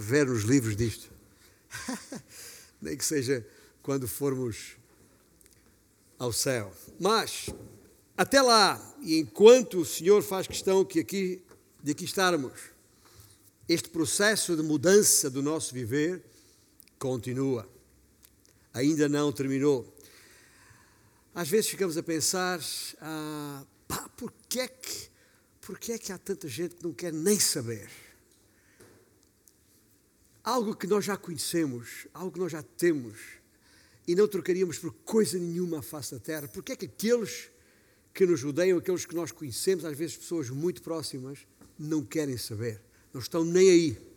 ver nos livros disto. Nem que seja quando formos ao céu. Mas, até lá, e enquanto o Senhor faz questão que aqui, de aqui estarmos, este processo de mudança do nosso viver continua. Ainda não terminou. Às vezes ficamos a pensar, ah, pá, porquê é que, porquê é que há tanta gente que não quer nem saber? Algo que nós já conhecemos, algo que nós já temos, e não trocaríamos por coisa nenhuma à face da terra. Porquê é que aqueles que nos rodeiam, aqueles que nós conhecemos, às vezes pessoas muito próximas, não querem saber, não estão nem aí.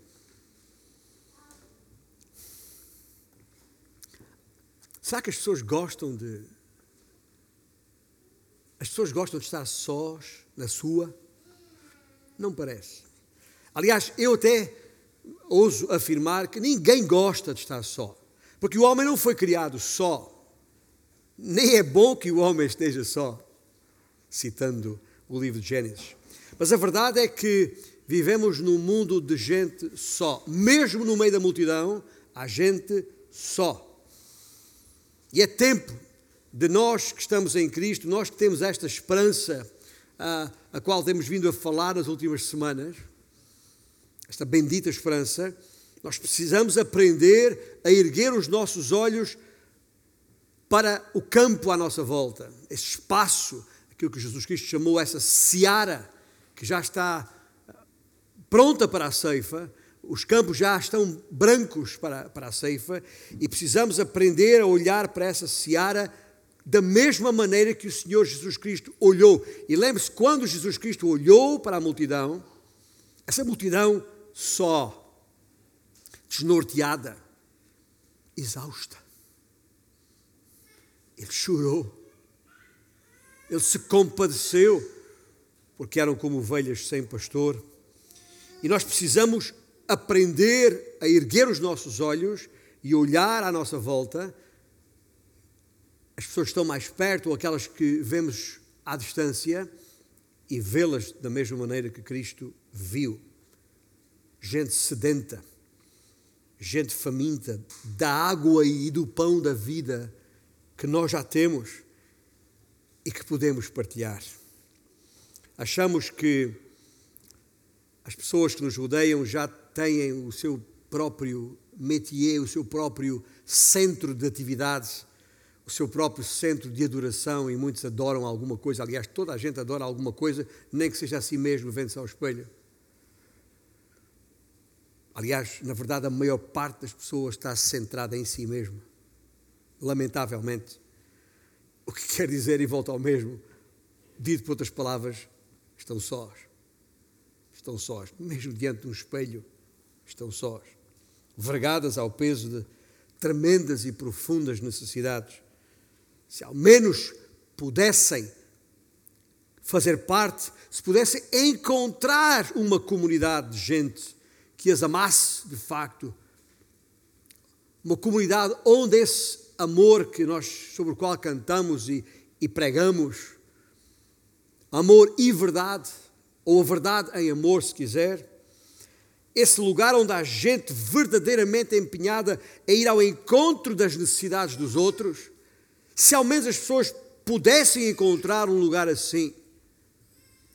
Será que as pessoas gostam de. As pessoas gostam de estar sós, na sua? Não parece. Aliás, eu até ouso afirmar que ninguém gosta de estar só. Porque o homem não foi criado só. Nem é bom que o homem esteja só. Citando o livro de Gênesis. Mas a verdade é que vivemos num mundo de gente só. Mesmo no meio da multidão, há gente só. E é tempo de nós que estamos em Cristo, nós que temos esta esperança a, a qual temos vindo a falar nas últimas semanas, esta bendita esperança, nós precisamos aprender a erguer os nossos olhos para o campo à nossa volta, esse espaço, aquilo que Jesus Cristo chamou essa seara, que já está pronta para a ceifa, os campos já estão brancos para, para a ceifa e precisamos aprender a olhar para essa seara da mesma maneira que o Senhor Jesus Cristo olhou. E lembre-se, quando Jesus Cristo olhou para a multidão, essa multidão só desnorteada, exausta. Ele chorou. Ele se compadeceu, porque eram como ovelhas sem pastor. E nós precisamos aprender a erguer os nossos olhos e olhar à nossa volta. As pessoas que estão mais perto ou aquelas que vemos à distância e vê-las da mesma maneira que Cristo viu. Gente sedenta gente faminta da água e do pão da vida que nós já temos e que podemos partilhar. Achamos que as pessoas que nos rodeiam já têm o seu próprio métier, o seu próprio centro de atividades, o seu próprio centro de adoração e muitos adoram alguma coisa. Aliás, toda a gente adora alguma coisa, nem que seja a si mesmo, vendo-se ao espelho. Aliás, na verdade, a maior parte das pessoas está centrada em si mesma. Lamentavelmente. O que quer dizer, e volta ao mesmo, dito por outras palavras, estão sós. Estão sós. Mesmo diante de um espelho, estão sós. Vergadas ao peso de tremendas e profundas necessidades. Se ao menos pudessem fazer parte, se pudessem encontrar uma comunidade de gente que as amasse de facto. Uma comunidade onde esse amor que nós, sobre o qual cantamos e, e pregamos, amor e verdade, ou a verdade em amor, se quiser, esse lugar onde há gente verdadeiramente empenhada a ir ao encontro das necessidades dos outros, se ao menos as pessoas pudessem encontrar um lugar assim.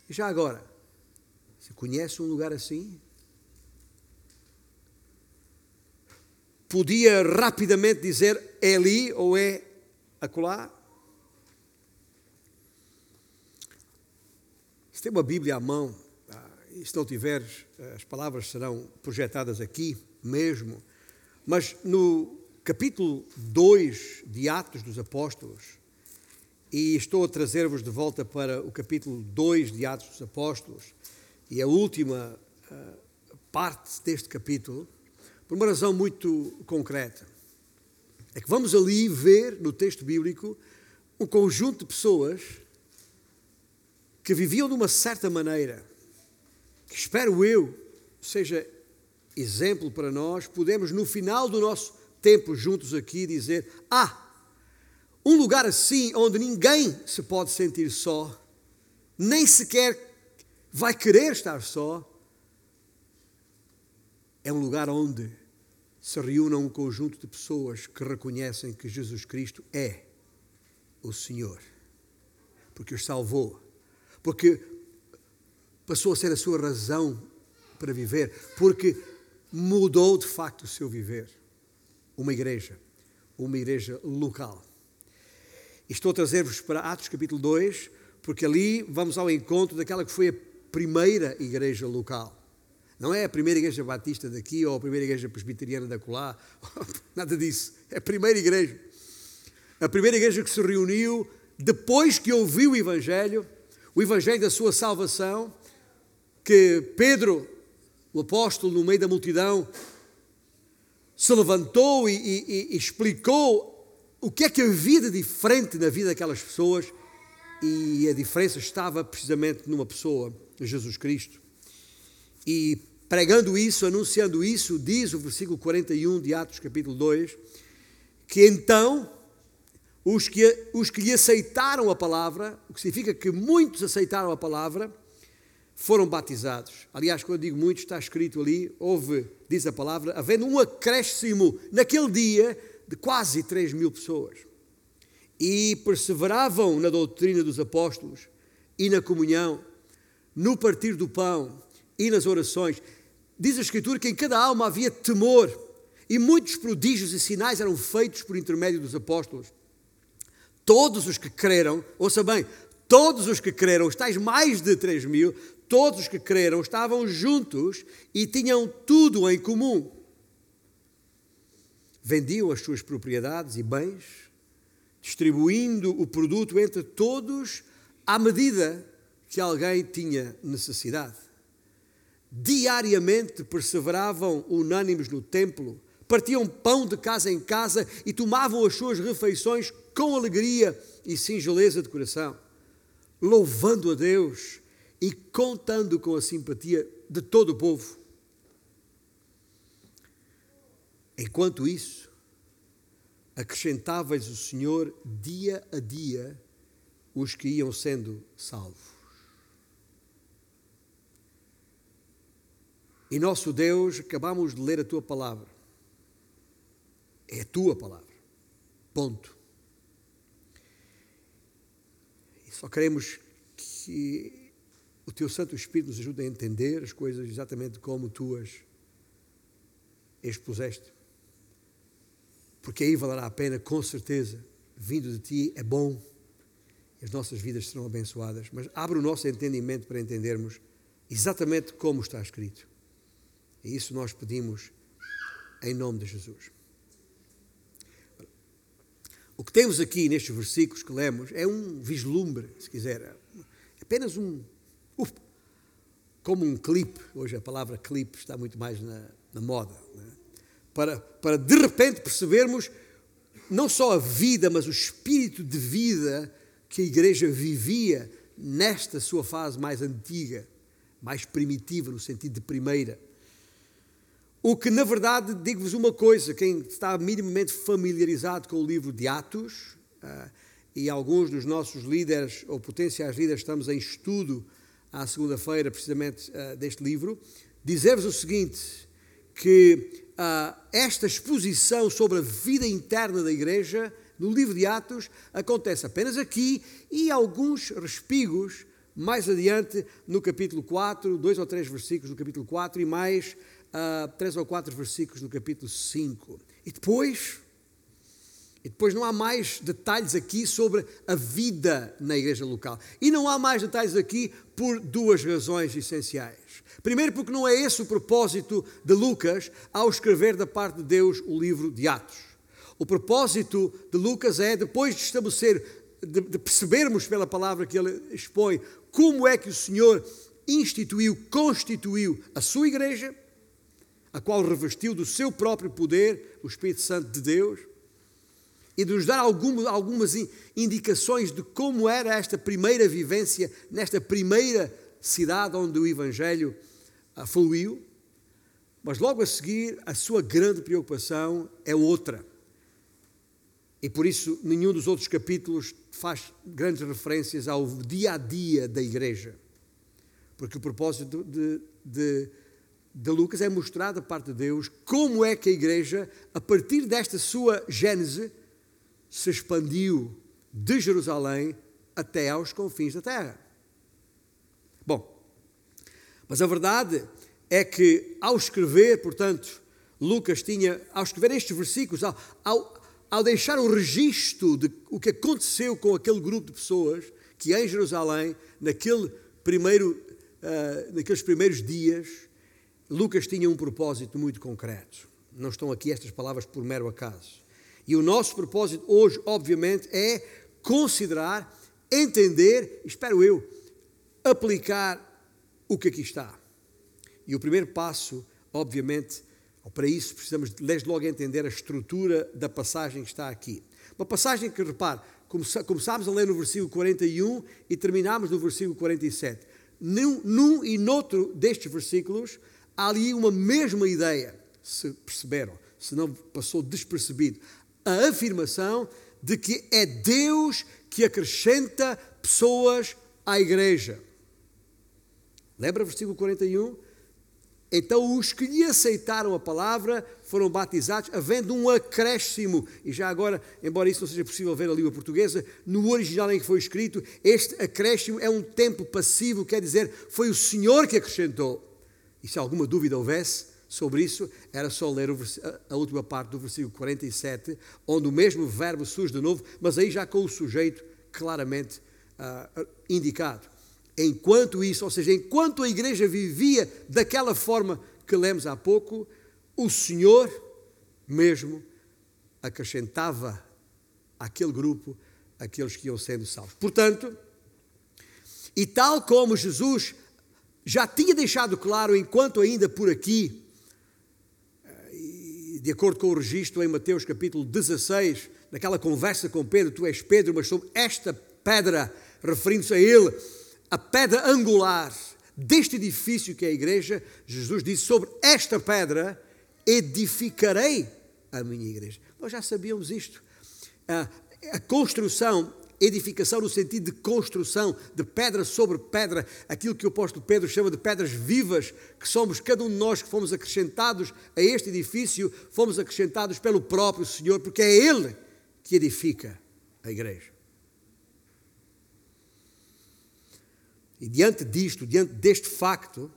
Já agora, você conhece um lugar assim? Podia rapidamente dizer é ali ou é acolá? Se tem uma Bíblia à mão, ah, e se não tiveres, as palavras serão projetadas aqui mesmo, mas no capítulo 2 de Atos dos Apóstolos, e estou a trazer-vos de volta para o capítulo 2 de Atos dos Apóstolos, e a última uh, parte deste capítulo, por uma razão muito concreta. É que vamos ali ver no texto bíblico um conjunto de pessoas que viviam de uma certa maneira, que espero eu seja exemplo para nós, podemos no final do nosso tempo juntos aqui dizer: Ah, um lugar assim onde ninguém se pode sentir só, nem sequer vai querer estar só, é um lugar onde se reúne um conjunto de pessoas que reconhecem que Jesus Cristo é o Senhor, porque os salvou, porque passou a ser a sua razão para viver, porque mudou de facto o seu viver. Uma igreja, uma igreja local. Estou a trazer-vos para Atos capítulo 2, porque ali vamos ao encontro daquela que foi a primeira igreja local. Não é a primeira igreja batista daqui ou a primeira igreja presbiteriana da Colá, nada disso. É a primeira igreja. A primeira igreja que se reuniu depois que ouviu o Evangelho, o Evangelho da sua salvação, que Pedro, o apóstolo, no meio da multidão, se levantou e, e, e explicou o que é que havia de diferente na vida daquelas pessoas e a diferença estava precisamente numa pessoa, Jesus Cristo. E pregando isso, anunciando isso, diz o versículo 41 de Atos, capítulo 2, que então os que, os que lhe aceitaram a palavra, o que significa que muitos aceitaram a palavra, foram batizados. Aliás, quando digo muitos, está escrito ali, houve, diz a palavra, havendo um acréscimo naquele dia de quase 3 mil pessoas. E perseveravam na doutrina dos apóstolos e na comunhão, no partir do pão e nas orações. Diz a Escritura que em cada alma havia temor, e muitos prodígios e sinais eram feitos por intermédio dos apóstolos. Todos os que creram, ouça bem, todos os que creram, os tais mais de 3 mil, todos os que creram estavam juntos e tinham tudo em comum. Vendiam as suas propriedades e bens, distribuindo o produto entre todos à medida que alguém tinha necessidade diariamente perseveravam unânimes no templo, partiam pão de casa em casa e tomavam as suas refeições com alegria e singeleza de coração, louvando a Deus e contando com a simpatia de todo o povo. Enquanto isso, acrescentava-lhes o Senhor dia a dia os que iam sendo salvos. E nosso Deus, acabamos de ler a tua palavra. É a tua palavra. Ponto. E só queremos que o teu Santo Espírito nos ajude a entender as coisas exatamente como tu as expuseste. Porque aí valerá a pena, com certeza, vindo de ti é bom, as nossas vidas serão abençoadas, mas abre o nosso entendimento para entendermos exatamente como está escrito. E isso nós pedimos em nome de Jesus. O que temos aqui nestes versículos que lemos é um vislumbre, se quiser, é apenas um. Uf, como um clipe, hoje a palavra clipe está muito mais na, na moda, né? para, para de repente percebermos não só a vida, mas o espírito de vida que a igreja vivia nesta sua fase mais antiga, mais primitiva, no sentido de primeira. O que, na verdade, digo-vos uma coisa: quem está minimamente familiarizado com o livro de Atos, uh, e alguns dos nossos líderes ou potenciais líderes estamos em estudo à segunda-feira, precisamente, uh, deste livro, dizer-vos o seguinte: que uh, esta exposição sobre a vida interna da igreja, no livro de Atos, acontece apenas aqui e alguns respigos mais adiante no capítulo 4, dois ou três versículos no capítulo 4 e mais uh, três ou quatro versículos do capítulo 5. E depois, e depois não há mais detalhes aqui sobre a vida na igreja local. E não há mais detalhes aqui por duas razões essenciais. Primeiro, porque não é esse o propósito de Lucas ao escrever da parte de Deus o livro de Atos. O propósito de Lucas é, depois de estabelecer, de, de percebermos pela palavra que ele expõe, como é que o Senhor instituiu, constituiu a sua igreja, a qual revestiu do seu próprio poder o Espírito Santo de Deus, e de nos dar algumas, algumas indicações de como era esta primeira vivência nesta primeira cidade onde o Evangelho ah, fluiu. Mas logo a seguir, a sua grande preocupação é outra. E por isso, nenhum dos outros capítulos faz grandes referências ao dia a dia da igreja. Porque o propósito de, de de Lucas é mostrar da parte de Deus como é que a igreja, a partir desta sua gênese, se expandiu de Jerusalém até aos confins da terra. Bom, mas a verdade é que ao escrever, portanto, Lucas tinha, ao escrever estes versículos, ao, ao, ao deixar o registro de o que aconteceu com aquele grupo de pessoas que em Jerusalém, naquele primeiro, uh, naqueles primeiros dias, Lucas tinha um propósito muito concreto. Não estão aqui estas palavras por mero acaso. E o nosso propósito hoje, obviamente, é considerar, entender, espero eu, aplicar o que aqui está. E o primeiro passo, obviamente, para isso precisamos desde logo entender a estrutura da passagem que está aqui. Uma passagem que, repare, começámos a ler no versículo 41 e terminámos no versículo 47. Num, num e noutro destes versículos há ali uma mesma ideia, se perceberam, se não passou despercebido. A afirmação de que é Deus que acrescenta pessoas à igreja. Lembra o versículo 41? Então os que lhe aceitaram a palavra foram batizados, havendo um acréscimo. E já agora, embora isso não seja possível ver a língua portuguesa, no original em que foi escrito, este acréscimo é um tempo passivo, quer dizer, foi o Senhor que acrescentou. E se alguma dúvida houvesse sobre isso, era só ler a última parte do versículo 47, onde o mesmo verbo surge de novo, mas aí já com o sujeito claramente uh, indicado. Enquanto isso, ou seja, enquanto a igreja vivia daquela forma que lemos há pouco, o Senhor mesmo acrescentava àquele grupo aqueles que iam sendo salvos. Portanto, e tal como Jesus já tinha deixado claro, enquanto ainda por aqui, eh, de acordo com o registro em Mateus capítulo 16, naquela conversa com Pedro, tu és Pedro, mas sobre esta pedra, referindo-se a ele, a pedra angular deste edifício que é a igreja, Jesus disse: Sobre esta pedra edificarei a minha igreja. Nós já sabíamos isto. A, a construção, edificação no sentido de construção, de pedra sobre pedra, aquilo que o apóstolo Pedro chama de pedras vivas, que somos cada um de nós que fomos acrescentados a este edifício, fomos acrescentados pelo próprio Senhor, porque é Ele que edifica a igreja. E diante disto, diante deste facto,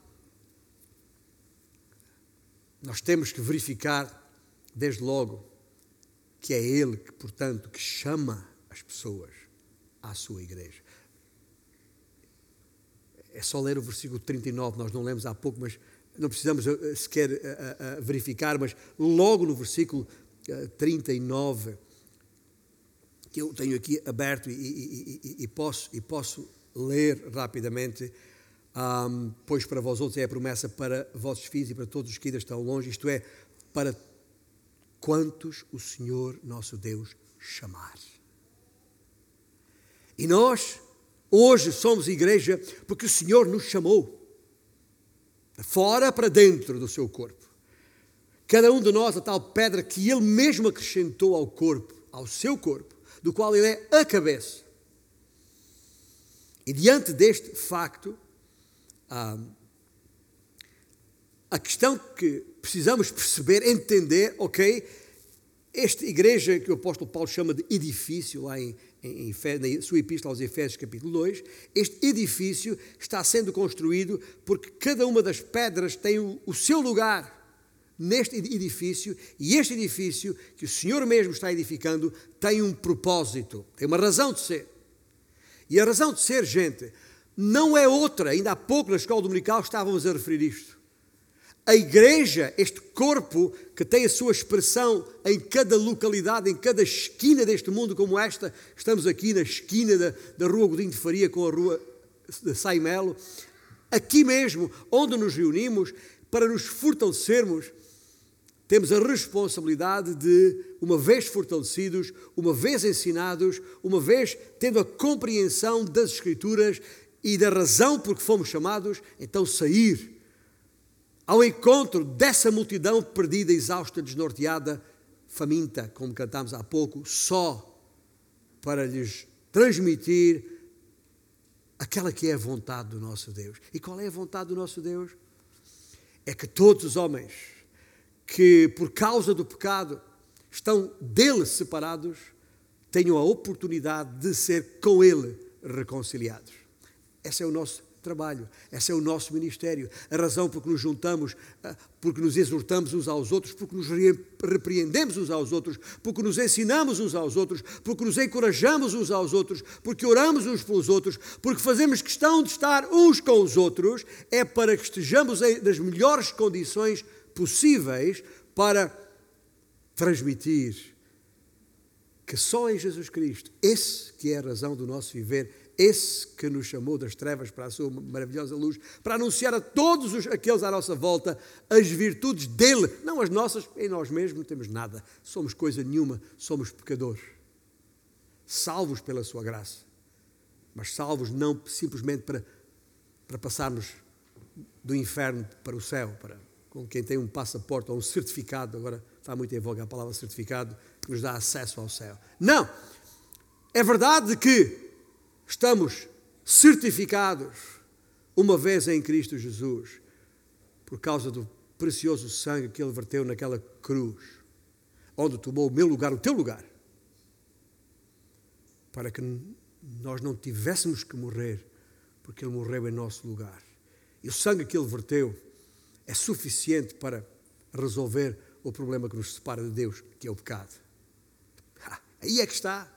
nós temos que verificar, desde logo, que é Ele que, portanto, que chama as pessoas à sua igreja. É só ler o versículo 39, nós não lemos há pouco, mas não precisamos eh, sequer eh, eh, verificar, mas logo no versículo 39, que eu tenho aqui aberto e, e, e, e posso, e posso ler rapidamente. Um, pois para vós outros é a promessa para vossos filhos e para todos os que ainda estão longe, isto é, para quantos o Senhor nosso Deus chamar. E nós, hoje, somos igreja porque o Senhor nos chamou, fora para dentro do seu corpo. Cada um de nós, a tal pedra que Ele mesmo acrescentou ao corpo, ao seu corpo, do qual Ele é a cabeça. E diante deste facto, a questão que precisamos perceber, entender, ok, esta igreja que o apóstolo Paulo chama de edifício, lá em, em, em, na sua epístola aos Efésios, capítulo 2, este edifício está sendo construído porque cada uma das pedras tem o, o seu lugar neste edifício e este edifício que o Senhor mesmo está edificando tem um propósito, tem uma razão de ser. E a razão de ser, gente, não é outra. Ainda há pouco na escola dominical estávamos a referir isto. A igreja, este corpo que tem a sua expressão em cada localidade, em cada esquina deste mundo, como esta, estamos aqui na esquina da, da Rua Godinho de Faria com a Rua de Saimelo, aqui mesmo, onde nos reunimos para nos fortalecermos temos a responsabilidade de, uma vez fortalecidos, uma vez ensinados, uma vez tendo a compreensão das Escrituras e da razão por que fomos chamados, então sair ao encontro dessa multidão perdida, exausta, desnorteada, faminta, como cantámos há pouco, só para lhes transmitir aquela que é a vontade do nosso Deus. E qual é a vontade do nosso Deus? é que todos os homens que, por causa do pecado, estão dele separados, tenham a oportunidade de ser com ele reconciliados. Esse é o nosso trabalho, esse é o nosso ministério. A razão por que nos juntamos, ah, porque nos exortamos uns aos outros, porque nos repreendemos uns aos outros, porque nos ensinamos uns aos outros, porque nos encorajamos uns aos outros, porque oramos uns pelos outros, porque fazemos questão de estar uns com os outros, é para que estejamos nas melhores condições possíveis para transmitir que só em Jesus Cristo, esse que é a razão do nosso viver, esse que nos chamou das trevas para a sua maravilhosa luz, para anunciar a todos os, aqueles à nossa volta as virtudes dele, não as nossas, em nós mesmos não temos nada, somos coisa nenhuma, somos pecadores, salvos pela sua graça, mas salvos não simplesmente para, para passarmos do inferno para o céu, para com quem tem um passaporte ou um certificado, agora está muito em voga a palavra certificado, que nos dá acesso ao céu. Não! É verdade que estamos certificados uma vez em Cristo Jesus, por causa do precioso sangue que Ele verteu naquela cruz, onde tomou o meu lugar, o teu lugar, para que nós não tivéssemos que morrer, porque Ele morreu em nosso lugar. E o sangue que Ele verteu é suficiente para resolver o problema que nos separa de Deus, que é o pecado. Aí é que está.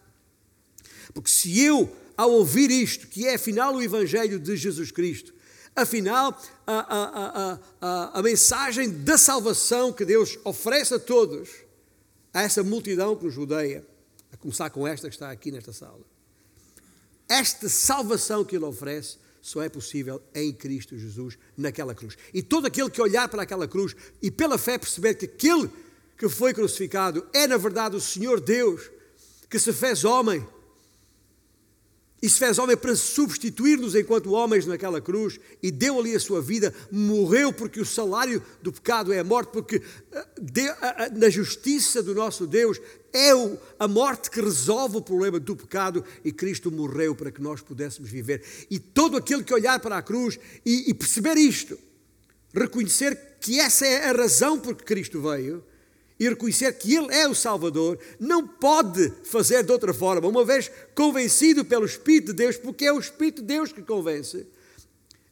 Porque se eu ao ouvir isto, que é afinal o Evangelho de Jesus Cristo, afinal a, a, a, a, mensagem da salvação que Deus oferece a todos, a essa multidão que nos rodeia, a começar com esta que está aqui nesta sala. Esta salvação que Ele oferece só é possível em Cristo Jesus, naquela cruz. E todo aquele que olhar para aquela cruz e pela fé perceber que aquele que foi crucificado é na verdade o Senhor Deus, que se fez homem, e se fez homem para substituir-nos enquanto homens naquela cruz e deu ali a sua vida, morreu porque o salário do pecado é a morte, porque eh, na justiça do nosso Deus é a morte que resolve o problema do pecado e Cristo morreu para que nós pudéssemos viver. E todo aquele que olhar para a cruz e perceber isto, reconhecer que essa é a razão por que Cristo veio, e reconhecer que Ele é o Salvador, não pode fazer de outra forma, uma vez convencido pelo Espírito de Deus, porque é o Espírito de Deus que convence,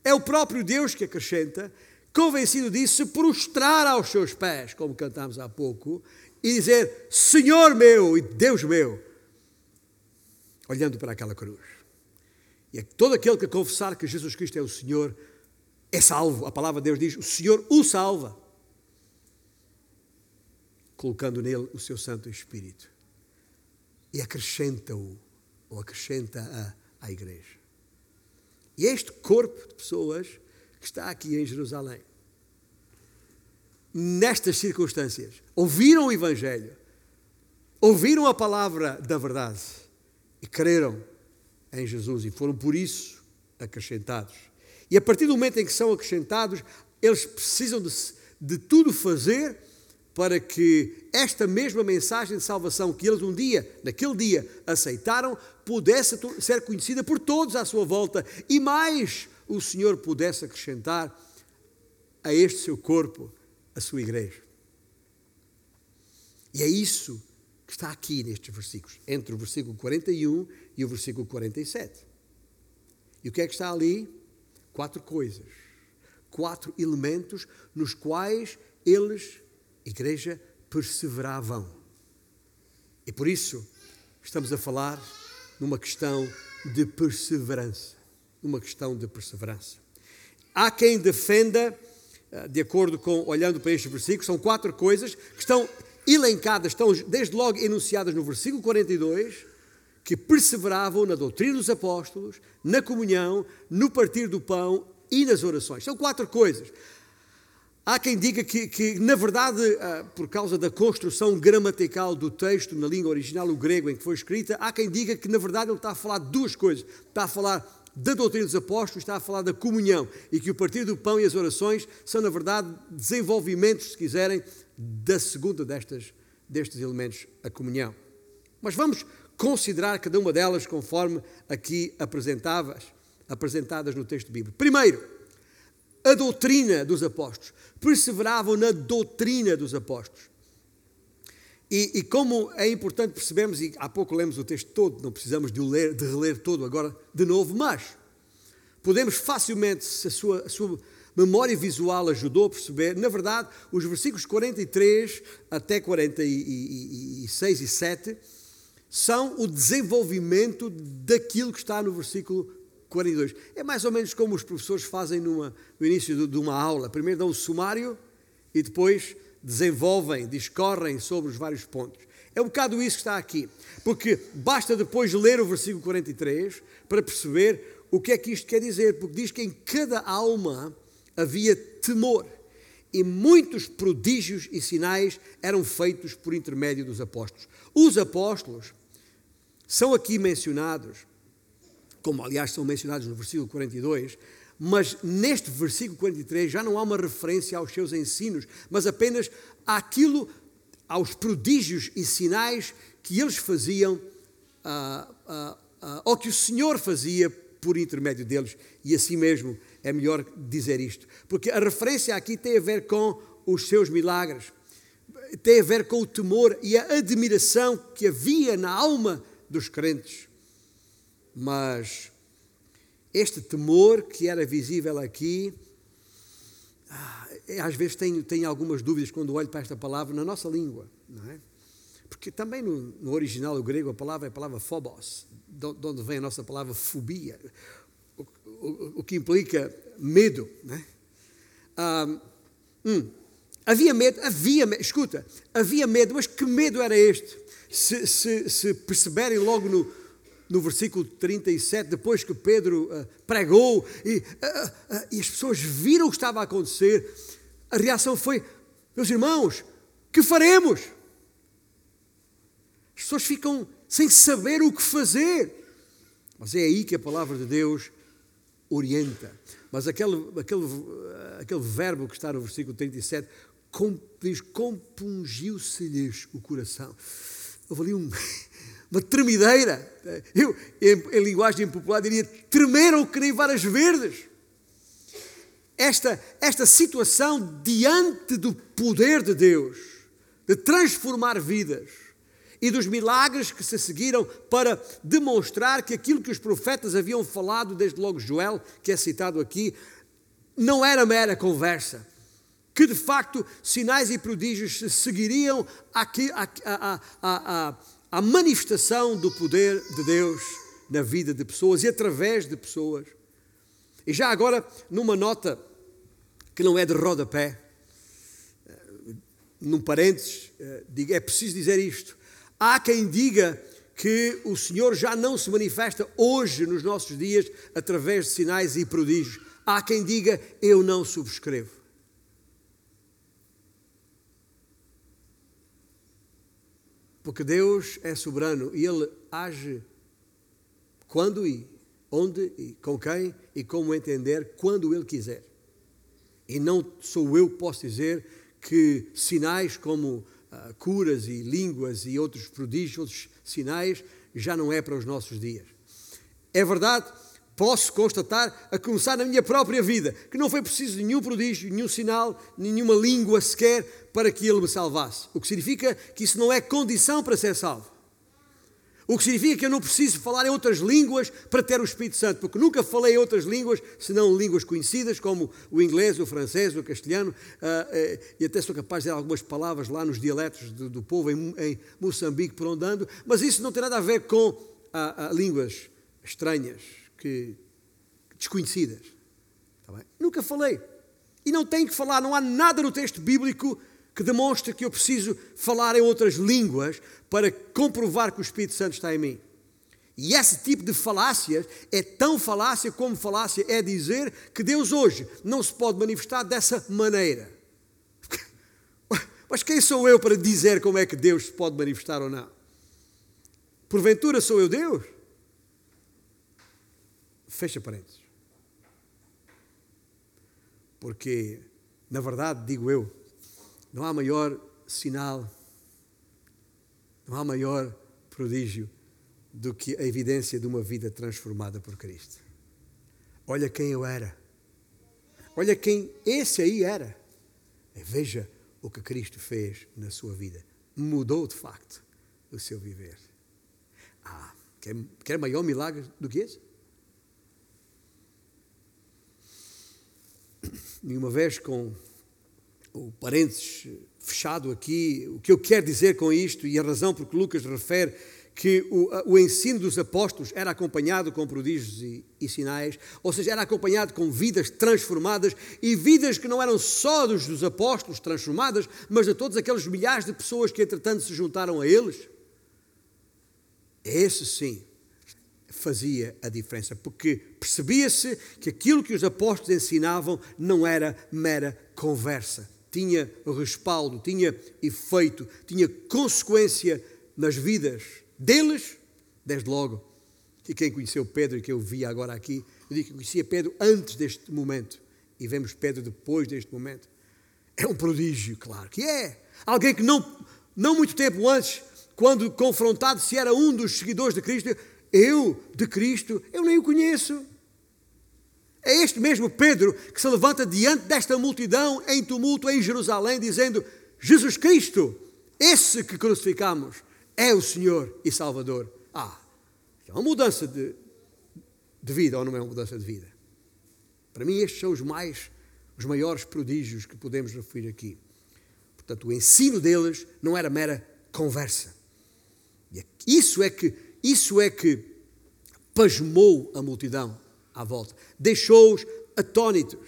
é o próprio Deus que acrescenta, convencido disso, se prostrar aos seus pés, como cantamos há pouco, e dizer: Senhor meu e Deus meu, olhando para aquela cruz. E é todo aquele que confessar que Jesus Cristo é o Senhor é salvo. A palavra de Deus diz: O Senhor o salva colocando nele o seu Santo Espírito. E acrescenta-o, ou acrescenta-a à igreja. E este corpo de pessoas que está aqui em Jerusalém, nestas circunstâncias, ouviram o Evangelho, ouviram a palavra da verdade e creram em Jesus e foram por isso acrescentados. E a partir do momento em que são acrescentados, eles precisam de, de tudo fazer para que esta mesma mensagem de salvação que eles um dia, naquele dia, aceitaram, pudesse ser conhecida por todos à sua volta e mais o Senhor pudesse acrescentar a este seu corpo a sua igreja. E é isso que está aqui nestes versículos, entre o versículo 41 e o versículo 47. E o que é que está ali? Quatro coisas, quatro elementos nos quais eles igreja, perseveravam. E por isso estamos a falar numa questão de perseverança. Numa questão de perseverança. Há quem defenda, eh, de acordo com, olhando para estes versículos, são quatro coisas que estão elencadas, estão desde logo enunciadas no versículo 42, que perseveravam na doutrina dos apóstolos, na comunhão, no partir do pão e nas orações. São quatro coisas. Há quem diga que, que, na verdade, ah, por causa da construção gramatical do texto na língua original, o grego em que foi escrita, há quem diga que, na verdade, ele está a falar de duas coisas. Está a falar da doutrina dos apóstolos, está a falar da comunhão e que o partir do pão e as orações são, na verdade, desenvolvimentos, se quiserem, da segunda destas, destes elementos, a comunhão. Mas vamos considerar cada uma delas conforme aqui apresentadas, apresentadas no texto bíblico. Primeiro, a doutrina dos apóstolos, perseveravam na doutrina dos apóstolos. E, e, como é importante percebermos, e há pouco lemos o texto todo, não precisamos de, ler, de reler todo agora de novo, mas podemos facilmente, se a sua, a sua memória visual ajudou a perceber, na verdade, os versículos 43 até 46 e 7 são o desenvolvimento daquilo que está no versículo 42. É mais ou menos como os professores fazem numa, no início de uma aula. Primeiro dão um sumário e depois desenvolvem, discorrem sobre os vários pontos. É um bocado isso que está aqui. Porque basta depois ler o versículo 43 para perceber o que é que isto quer dizer. Porque diz que em cada alma havia temor. E muitos prodígios e sinais eram feitos por intermédio dos apóstolos. Os apóstolos são aqui mencionados, como aliás são mencionados no versículo 42, mas neste versículo 43 já não há uma referência aos seus ensinos, mas apenas àquilo, aos prodígios e sinais que eles faziam, ah, ah, ah, ou que o Senhor fazia por intermédio deles, e assim mesmo é melhor dizer isto, porque a referência aqui tem a ver com os seus milagres, tem a ver com o temor e a admiração que havia na alma dos crentes. Mas este temor que era visível aqui, ah, às vezes tenho, tenho algumas dúvidas quando olho para esta palavra na nossa língua, não é? Porque também no, no original o grego a palavra é a palavra phobos, de onde vem a nossa palavra fobia, o, o, o que implica medo, não é? Ah, hum, havia medo, havia medo, escuta, havia medo, mas que medo era este? Se, se, se perceberem logo no, no versículo 37, depois que Pedro uh, pregou e, uh, uh, e as pessoas viram o que estava a acontecer, a reação foi: meus irmãos, que faremos? As pessoas ficam sem saber o que fazer. Mas é aí que a palavra de Deus orienta. Mas aquele, aquele, aquele verbo que está no versículo 37 diz: compungiu-se-lhes o coração. Houve ali um uma tremideira. Eu, em, em linguagem popular, diria: tremeram que nem varas verdes. Esta, esta situação diante do poder de Deus, de transformar vidas e dos milagres que se seguiram para demonstrar que aquilo que os profetas haviam falado, desde logo Joel, que é citado aqui, não era mera conversa, que de facto sinais e prodígios se seguiriam a, a, a, a manifestação do poder de Deus na vida de pessoas e através de pessoas. E já agora, numa nota que não é de rodapé, eh, num parênteses, eh, é preciso dizer isto. Há quem diga que o Senhor já não se manifesta hoje, nos nossos dias, através de sinais e prodígios. Há quem diga, eu não subscrevo. Porque Deus é soberano e Ele age quando e onde e com quem e como entender, quando Ele quiser. E não sou eu que posso dizer que sinais como uh, curas e línguas e outros prodígios, outros sinais, já não é para os nossos dias. É verdade posso constatar, a começar na minha própria vida, que não foi preciso nenhum prodígio, nenhum sinal, nenhuma língua sequer para que Ele me salvasse. O que significa que isso não é condição para ser salvo. O que significa que eu não preciso falar em outras línguas para ter o Espírito Santo, porque nunca falei em outras línguas, senão línguas conhecidas, como o inglês, o francês, o castelhano, uh, uh, e até sou capaz de dizer algumas palavras lá nos dialetos do, povo em, Moçambique, por onde ando, mas isso não tem nada a ver com uh, línguas estranhas que, desconhecidas. Tá Nunca falei. E não tenho que falar, não há nada no texto bíblico que demonstre que eu preciso falar em outras línguas para comprovar que o Espírito Santo está em mim. E esse tipo de falácias é tão falácia como falácia é dizer que Deus hoje não se pode manifestar dessa maneira. Mas quem sou eu para dizer como é que Deus se pode manifestar ou não? Porventura sou eu Deus? Fecha parênteses. Porque, na verdade, digo eu, não há maior sinal, não há maior prodígio do que a evidência de uma vida transformada por Cristo. Olha quem eu era. Olha quem esse aí era. Veja o que Cristo fez na sua vida. Mudou de facto o seu viver. Ah, quer, quer maior milagre do que esse? Nenhuma vez com o parênteses fechado aqui, o que eu quero dizer com isto e a razão por que Lucas refere que o, o, ensino dos apóstolos era acompanhado com prodígios e, e, sinais, ou seja, era acompanhado com vidas transformadas e vidas que não eram só dos, dos apóstolos transformadas, mas de todos aqueles milhares de pessoas que entretanto se juntaram a eles. Esse sim fazia a diferença, porque percebia-se que aquilo que os apóstolos ensinavam não era mera conversa, tinha respaldo, tinha efeito, tinha consequência nas vidas deles, desde logo. E quem conheceu Pedro e que eu via agora aqui, eu digo que conhecia Pedro antes deste momento e vemos Pedro depois deste momento. É um prodígio, claro que é. Alguém que não, não muito tempo antes, quando confrontado se era um dos seguidores de Cristo, eu, de Cristo, eu nem o conheço. É este mesmo Pedro que se levanta diante desta multidão em tumulto em Jerusalém, dizendo: Jesus Cristo, esse que crucificamos, é o Senhor e Salvador. Ah, é uma mudança de, de vida ou não é uma mudança de vida? Para mim, estes são os mais, os maiores prodígios que podemos referir aqui. Portanto, o ensino deles não era mera conversa. E isso é que, isso é que pasmou a multidão à volta, deixou-os atônitos,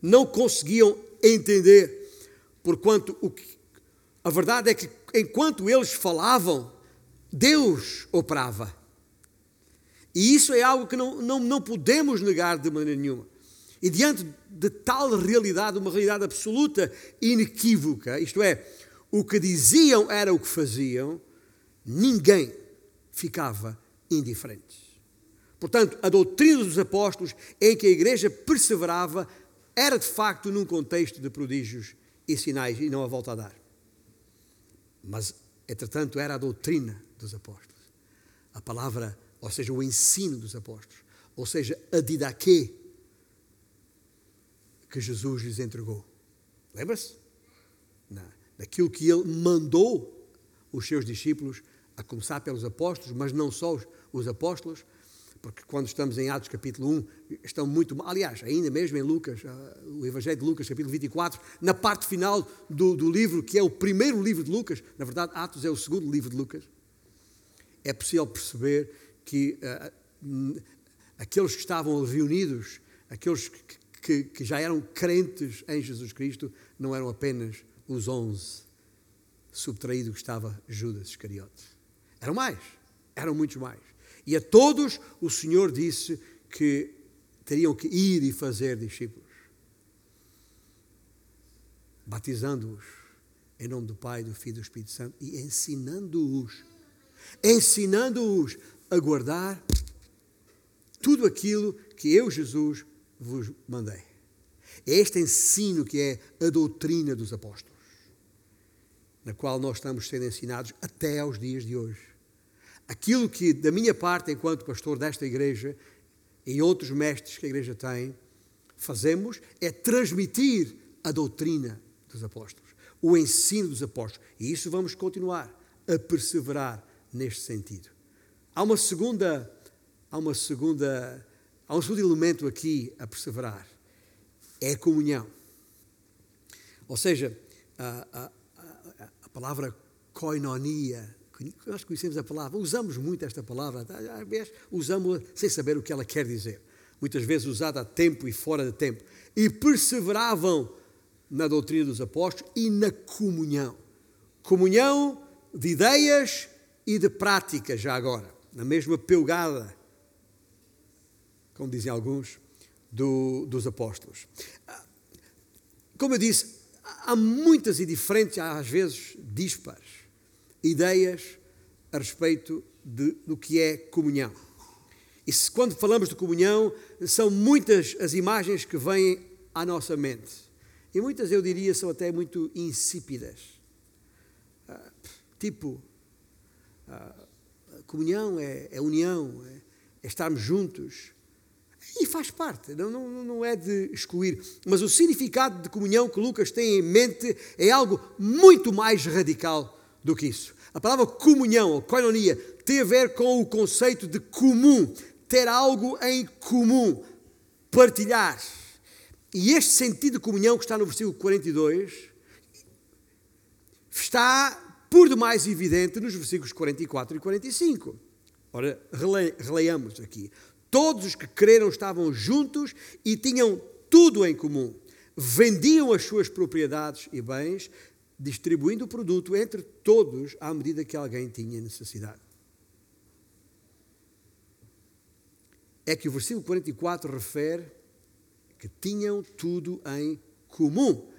não conseguiam entender, porquanto o que, a verdade é que enquanto eles falavam, Deus operava. E isso é algo que não, não, não podemos negar de maneira nenhuma. E diante de tal realidade, uma realidade absoluta, inequívoca, isto é, o que diziam era o que faziam, ninguém ficava indiferente. Portanto, a doutrina dos apóstolos em que a igreja perseverava era de facto num contexto de prodígios e sinais e não a volta a dar. Mas, entretanto, era a doutrina dos apóstolos. A palavra, ou seja, o ensino dos apóstolos. Ou seja, a didaquê que Jesus lhes entregou. Lembra-se? Daquilo que ele mandou os seus discípulos, a começar pelos apóstolos, mas não só os apóstolos, porque quando estamos em Atos capítulo 1, estão muito. Aliás, ainda mesmo em Lucas, ah, o Evangelho de Lucas, capítulo 24, na parte final do, do livro, que é o primeiro livro de Lucas, na verdade, Atos é o segundo livro de Lucas, é possível perceber que uh, aqueles que estavam reunidos, aqueles que, que, que já eram crentes em Jesus Cristo, não eram apenas os onze, subtraído que estava Judas Iscariote. Eram mais, eram muitos mais. E a todos o Senhor disse que teriam que ir e fazer discípulos, batizando-os em nome do Pai, do Filho e do Espírito Santo e ensinando-os, ensinando-os a guardar tudo aquilo que eu, Jesus, vos mandei. É este ensino que é a doutrina dos apóstolos, na qual nós estamos sendo ensinados até aos dias de hoje aquilo que, da minha parte, enquanto pastor desta igreja e outros mestres que a igreja tem, fazemos é transmitir a doutrina dos apóstolos, o ensino dos apóstolos. E isso vamos continuar a perseverar neste sentido. Há uma segunda, há uma segunda, há um segundo elemento aqui a perseverar. É a comunhão. Ou seja, a, a, a, a palavra koinonia nós conhecemos a palavra, usamos muito esta palavra, às vezes usamos-la sem saber o que ela quer dizer. Muitas vezes usada a tempo e fora de tempo. E perseveravam na doutrina dos apóstolos e na comunhão. Comunhão de ideias e de práticas, já agora, na mesma pelgada, como dizem alguns, do, dos apóstolos. Como eu disse, há muitas e diferentes, às vezes dispares, ideias a respeito de, do que é comunhão. E se, quando falamos de comunhão, são muitas as imagens que vêm à nossa mente. E muitas, eu diria, são até muito insípidas. Uh, tipo, uh, comunhão é, é união, é, é, estarmos juntos. E faz parte, não, não, não é de excluir. Mas o significado de comunhão que Lucas tem em mente é algo muito mais radical do que isso. A palavra comunhão, ou koinonia, tem a ver com o conceito de comum, ter algo em comum, partilhar. E este sentido de comunhão que está no versículo 42 está por demais evidente nos versículos 44 e 45. Ora, rele, releiamos aqui. Todos os que creram estavam juntos e tinham tudo em comum. Vendiam as suas propriedades e bens, distribuindo o produto entre todos à medida que alguém tinha necessidade. É que o versículo 44 refere que tinham tudo em comum.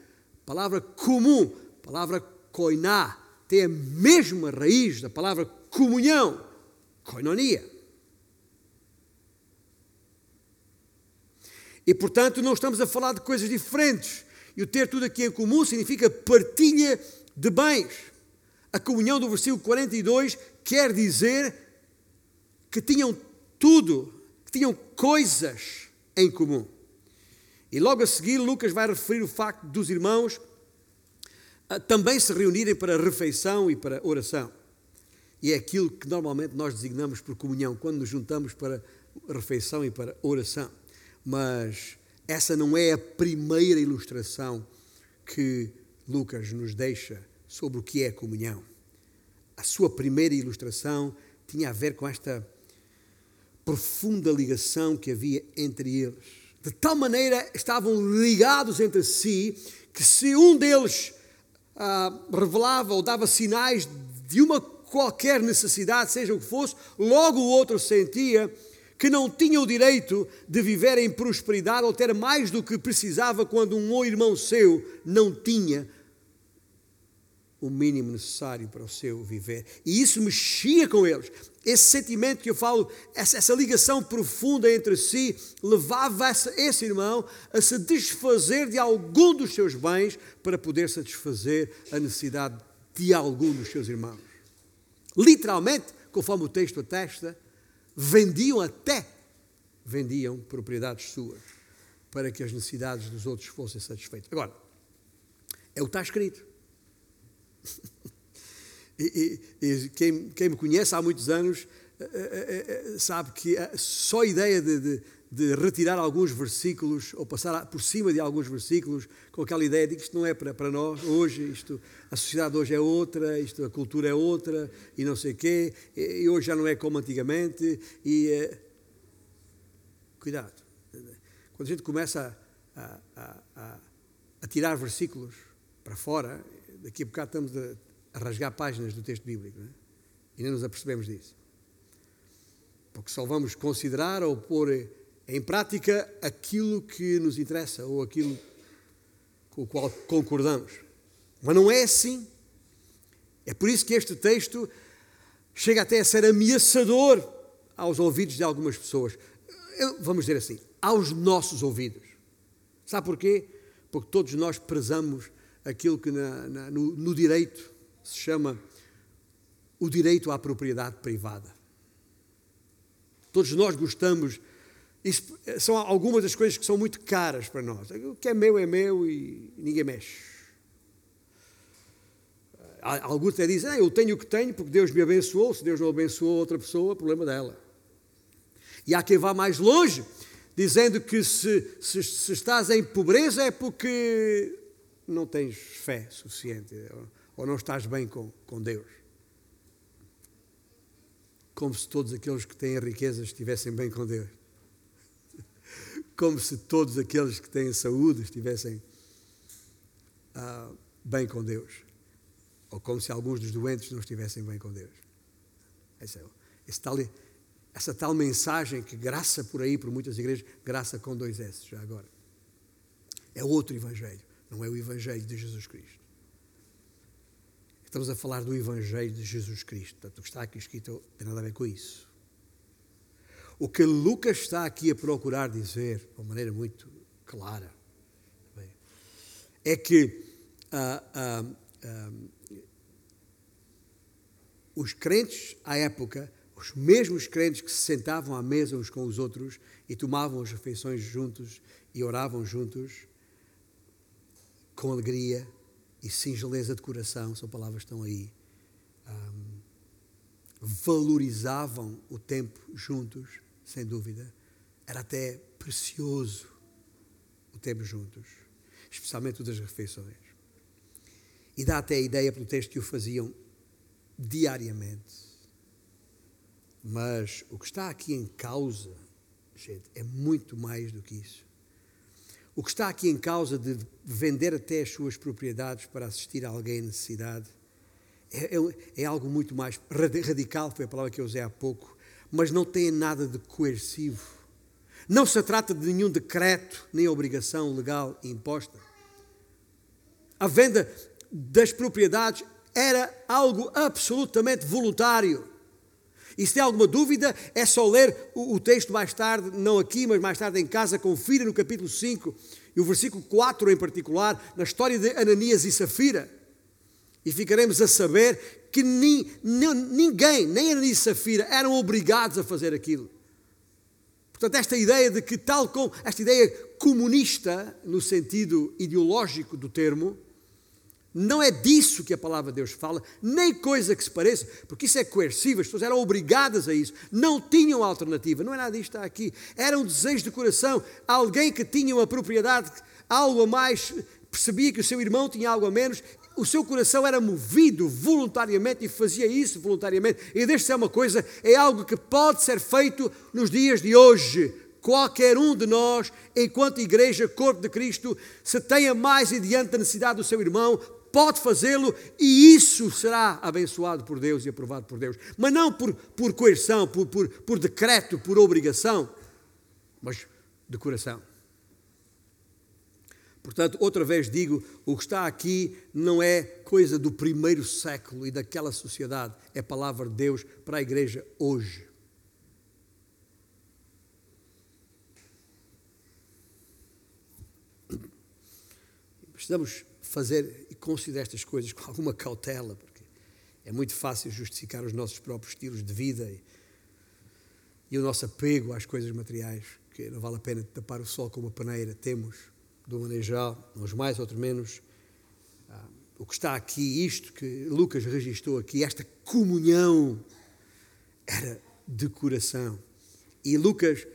palavra comum, palavra koiná, tem a mesma raiz da palavra comunhão, koinonia. E portanto, não estamos a falar de coisas diferentes. E o ter tudo aqui em comum significa partilha de bens. A comunhão do versículo 42 quer dizer que tinham tudo, que tinham coisas em comum. E logo a seguir, Lucas vai referir o facto dos irmãos ah, também se reunirem para refeição e para oração. E é aquilo que normalmente nós designamos por comunhão, quando nos juntamos para refeição e para oração. Mas essa não é a primeira ilustração que Lucas nos deixa sobre o que é comunhão. A sua primeira ilustração tinha a ver com esta profunda ligação que havia entre eles. De tal maneira estavam ligados entre si que se um deles ah, revelava ou dava sinais de uma qualquer necessidade, seja o que fosse, logo o outro sentia que não tinha o direito de viver em prosperidade ou ter mais do que precisava quando um irmão seu não tinha o mínimo necessário para o seu viver. E isso mexia com eles. Esse sentimento que eu falo, essa, essa ligação profunda entre si, levava essa, esse irmão a se desfazer de algum dos seus bens para poder satisfazer a necessidade de algum dos seus irmãos. Literalmente, conforme o texto atesta, vendiam até, vendiam propriedades suas para que as necessidades dos outros fossem satisfeitas. Agora, é o que está escrito. E, e, e quem, quem, me conhece há muitos anos eh, eh, eh, sabe que só a ideia de, de, de, retirar alguns versículos ou passar por cima de alguns versículos com aquela ideia de que isto não é para, para nós hoje, isto, a sociedade hoje é outra, isto, a cultura é outra e não sei o quê, e hoje já não é como antigamente. E cuidado, quando a gente começa a, a, a, a tirar versículos para fora, daqui a bocado estamos a, a rasgar páginas do texto bíblico, não é? e não nos apercebemos disso. Porque só vamos considerar ou pôr em prática aquilo que nos interessa ou aquilo com o qual concordamos. Mas não é assim. É por isso que este texto chega até a ser ameaçador aos ouvidos de algumas pessoas. Vamos dizer assim, aos nossos ouvidos. Sabe porquê? Porque todos nós prezamos aquilo que na, na, no, no direito se chama o direito à propriedade privada. Todos nós gostamos, são algumas das coisas que são muito caras para nós. O que é meu é meu e ninguém mexe. Alguns até dizem, ah, eu tenho o que tenho porque Deus me abençoou, se Deus não abençoou outra pessoa, problema dela. E há quem vá mais longe, dizendo que se, se, se estás em pobreza é porque não tens fé suficiente ou não estás bem com, com Deus. Como se todos aqueles que têm riquezas estivessem bem com Deus. Como se todos aqueles que têm saúde estivessem ah, bem com Deus. Ou como se alguns dos doentes não estivessem bem com Deus. Esse, é tal, essa tal mensagem que graça por aí, por muitas igrejas, graça com dois S, já agora. É outro evangelho não é o Evangelho de Jesus Cristo. Estamos a falar do Evangelho de Jesus Cristo. Portanto, o que está aqui escrito tem nada a ver com isso. O que Lucas está aqui a procurar dizer, de uma maneira muito clara, é que ah, ah, ah, os crentes à época os mesmos crentes que se sentavam à mesa uns com os outros e tomavam as refeições juntos e oravam juntos, com alegria e singeleza de coração, são palavras que estão aí, valorizavam o tempo juntos, sem dúvida. Era até precioso o tempo juntos, especialmente o das refeições. E dá até a ideia pelo texto que o faziam diariamente. Mas o que está aqui em causa, gente, é muito mais do que isso. O que está aqui em causa de vender até as suas propriedades para assistir a alguém em necessidade é, é, é algo muito mais radical, foi a palavra que eu usei há pouco, mas não tem nada de coercivo. Não se trata de nenhum decreto nem obrigação legal imposta. A venda das propriedades era algo absolutamente voluntário. E se tem alguma dúvida, é só ler o, texto mais tarde, não aqui, mas mais tarde em casa, confira no capítulo 5 e o versículo 4 em particular, na história de Ananias e Safira. E ficaremos a saber que ni, ni, ninguém, nem Ananias e Safira, eram obrigados a fazer aquilo. Portanto, esta ideia de que, tal como esta ideia comunista, no sentido ideológico do termo, não é disso que a palavra de Deus fala, nem coisa que se pareça, porque isso é coercivo, as pessoas eram obrigadas a isso, não tinham alternativa, não é nada disto aqui. Era um desejo de coração, alguém que tinha uma propriedade, algo a mais, percebia que o seu irmão tinha algo a menos, o seu coração era movido voluntariamente e fazia isso voluntariamente. E deixe ser uma coisa, é algo que pode ser feito nos dias de hoje. Qualquer um de nós, enquanto igreja, corpo de Cristo, se tenha mais e diante da necessidade do seu irmão, pode fazê-lo e isso será abençoado por Deus e aprovado por Deus. Mas não por, por coerção, por, por, por decreto, por obrigação, mas de coração. Portanto, outra vez digo: o que está aqui não é coisa do primeiro século e daquela sociedade, é palavra de Deus para a igreja hoje. Precisamos fazer e considerar estas coisas com alguma cautela, porque é muito fácil justificar os nossos próprios estilos de vida e, e o nosso apego às coisas materiais, que não vale a pena tapar o sol com uma paneira. Temos, maneira geral, uns mais, outros menos. Ah, o que está aqui, isto que Lucas registrou aqui, esta comunhão, era de coração. E Lucas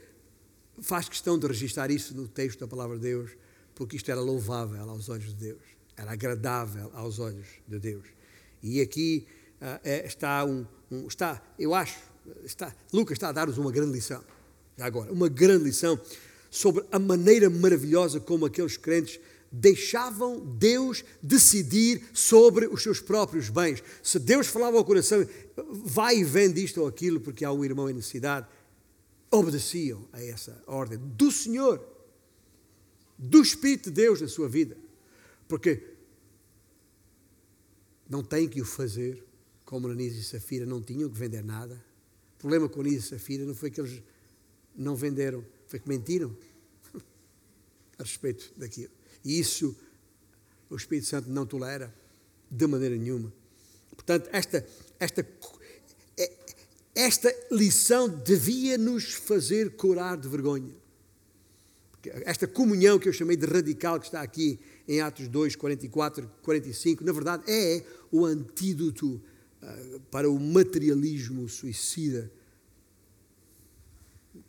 faz questão de registrar isso no texto da palavra de Deus, porque isto era louvável aos olhos de Deus era agradável aos olhos de Deus. E aqui uh, é, está um, um, está, eu acho, está, Lucas está a dar-nos uma grande lição, agora, uma grande lição sobre a maneira maravilhosa como aqueles crentes deixavam Deus decidir sobre os seus próprios bens. Se Deus falava ao coração, vai e vende isto ou aquilo porque há um irmão em necessidade, obedeciam a essa ordem do Senhor, do Espírito de Deus na sua vida. Porque não têm que o fazer, como Anísio e Safira não tinham que vender nada. O problema com Anísio e Safira não foi que eles não venderam, foi que mentiram a respeito daquilo. E isso o Espírito Santo não tolera de maneira nenhuma. Portanto, esta, esta, é, esta lição devia nos fazer curar de vergonha. Esta comunhão que eu chamei de radical, que está aqui em Atos 2, 44, 45, na verdade é o antídoto uh, para o materialismo suicida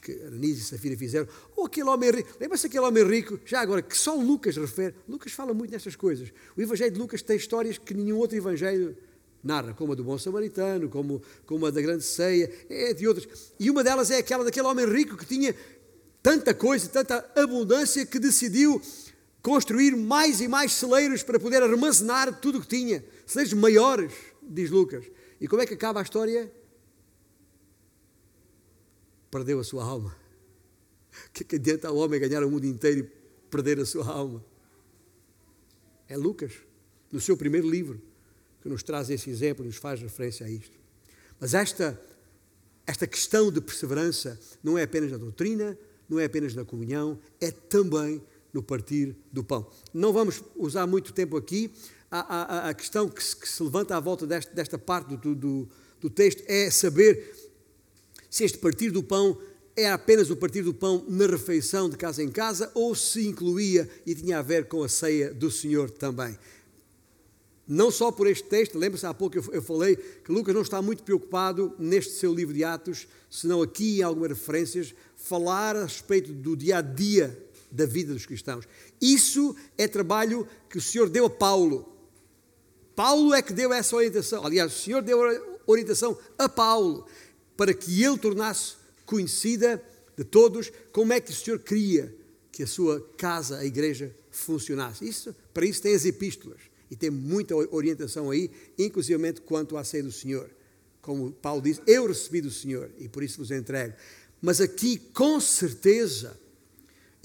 que Anísio e Safira fizeram, ou aquele homem rico, lembra-se aquele homem rico, já agora, que só Lucas refere, Lucas fala muito nestas coisas, o Evangelho de Lucas tem histórias que nenhum outro Evangelho narra, como a do bom samaritano, como, como a da grande ceia, entre outras, e uma delas é aquela daquele homem rico que tinha tanta coisa, tanta abundância, que decidiu construir mais e mais celeiros para poder armazenar tudo o que tinha, celeiros maiores, diz Lucas. E como é que acaba a história? Perdeu a sua alma. O que, que adianta ao homem ganhar o mundo inteiro e perder a sua alma? É Lucas, no seu primeiro livro, que nos traz esse exemplo e nos faz referência a isto. Mas esta, esta questão de perseverança não é apenas na doutrina, não é apenas na comunhão, é também no partir do pão. Não vamos usar muito tempo aqui. A, a, a questão que se, que se, levanta à volta desta, desta parte do, do, do texto é saber se este partir do pão é apenas o partir do pão na refeição de casa em casa ou se incluía e tinha a ver com a ceia do Senhor também. Não só por este texto, lembra-se há pouco eu falei que Lucas não está muito preocupado neste seu livro de Atos, senão aqui em algumas referências, falar a respeito do dia a dia da vida dos cristãos. Isso é trabalho que o Senhor deu a Paulo. Paulo é que deu essa orientação. Aliás, o Senhor deu orientação a Paulo para que ele tornasse conhecida de todos como é que o Senhor queria que a sua casa, a igreja, funcionasse. Isso, para isso tem as epístolas e tem muita orientação aí, inclusivamente quanto à ceia do Senhor. Como Paulo diz, eu recebi do Senhor e por isso vos entrego. Mas aqui, com certeza,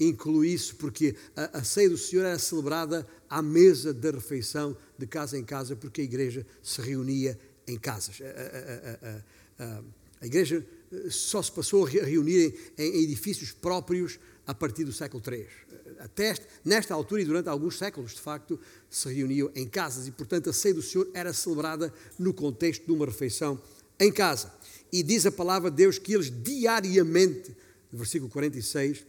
inclui isso, porque a, a ceia do Senhor era celebrada à mesa da refeição, de casa em casa, porque a igreja se reunia em casas. A, a, a igreja eh, só se passou a reunir em, edifícios próprios a partir do século III. Até nesta altura e durante alguns séculos, de facto, se reuniam em casas e, portanto, a ceia do Senhor era celebrada no contexto de uma refeição em casa. E diz a palavra de Deus que eles diariamente, versículo 46,